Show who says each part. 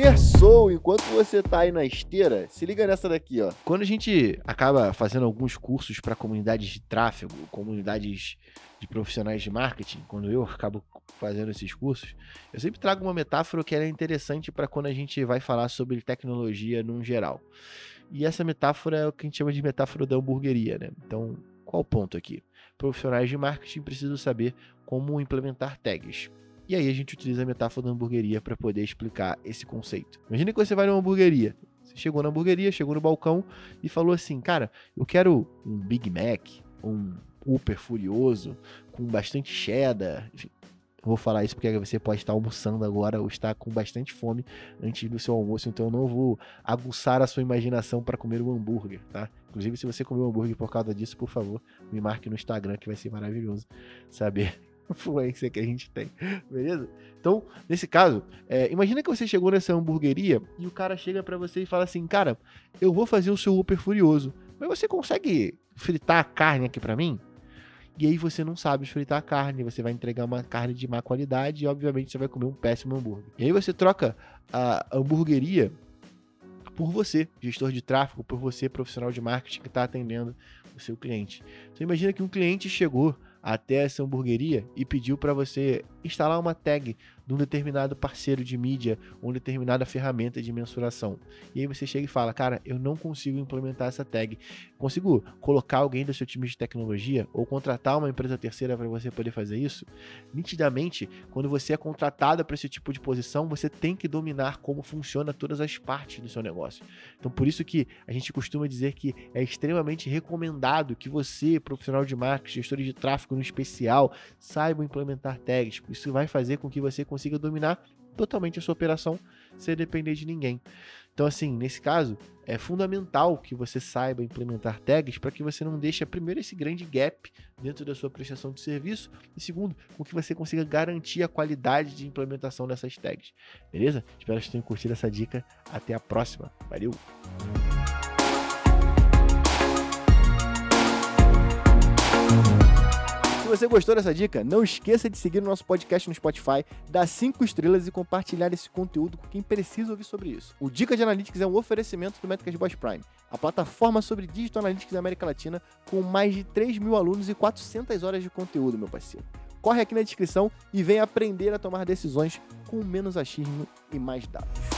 Speaker 1: Terçou, enquanto você tá aí na esteira, se liga nessa daqui, ó.
Speaker 2: Quando a gente acaba fazendo alguns cursos para comunidades de tráfego, comunidades de profissionais de marketing, quando eu acabo fazendo esses cursos, eu sempre trago uma metáfora que é interessante para quando a gente vai falar sobre tecnologia num geral. E essa metáfora é o que a gente chama de metáfora da hamburgueria, né? Então, qual o ponto aqui? Profissionais de marketing precisam saber como implementar tags. E aí a gente utiliza a metáfora da hamburgueria para poder explicar esse conceito. Imagina que você vai numa hamburgueria. Você chegou na hamburgueria, chegou no balcão e falou assim: Cara, eu quero um Big Mac, um Upper Furioso, com bastante cheddar. Enfim, vou falar isso porque você pode estar almoçando agora ou estar com bastante fome antes do seu almoço, então eu não vou aguçar a sua imaginação para comer um hambúrguer, tá? Inclusive, se você comer um hambúrguer por causa disso, por favor, me marque no Instagram que vai ser maravilhoso saber influência que a gente tem, beleza? Então, nesse caso, é, imagina que você chegou nessa hamburgueria e o cara chega para você e fala assim, cara, eu vou fazer o seu Uber Furioso, mas você consegue fritar a carne aqui para mim? E aí você não sabe fritar a carne, você vai entregar uma carne de má qualidade e obviamente você vai comer um péssimo hambúrguer. E aí você troca a hamburgueria por você, gestor de tráfego, por você, profissional de marketing que está atendendo o seu cliente. Então imagina que um cliente chegou até essa hamburgueria e pediu para você instalar uma tag de um determinado parceiro de mídia ou determinada ferramenta de mensuração. E aí você chega e fala, cara, eu não consigo implementar essa tag. Consigo colocar alguém do seu time de tecnologia ou contratar uma empresa terceira para você poder fazer isso? Nitidamente, quando você é contratado para esse tipo de posição, você tem que dominar como funciona todas as partes do seu negócio. Então, por isso que a gente costuma dizer que é extremamente recomendado que você, profissional de marketing, gestor de tráfego no especial, saiba implementar tags. Isso vai fazer com que você consiga consiga dominar totalmente a sua operação sem depender de ninguém. Então, assim, nesse caso, é fundamental que você saiba implementar tags para que você não deixe, primeiro, esse grande gap dentro da sua prestação de serviço e, segundo, com que você consiga garantir a qualidade de implementação dessas tags. Beleza? Espero que tenham curtido essa dica. Até a próxima. Valeu!
Speaker 1: Você gostou dessa dica, não esqueça de seguir o nosso podcast no Spotify, dar 5 estrelas e compartilhar esse conteúdo com quem precisa ouvir sobre isso. O Dica de Analytics é um oferecimento do Métricas Boss Prime, a plataforma sobre Digital Analytics da América Latina, com mais de 3 mil alunos e 400 horas de conteúdo, meu parceiro. Corre aqui na descrição e vem aprender a tomar decisões com menos achismo e mais dados.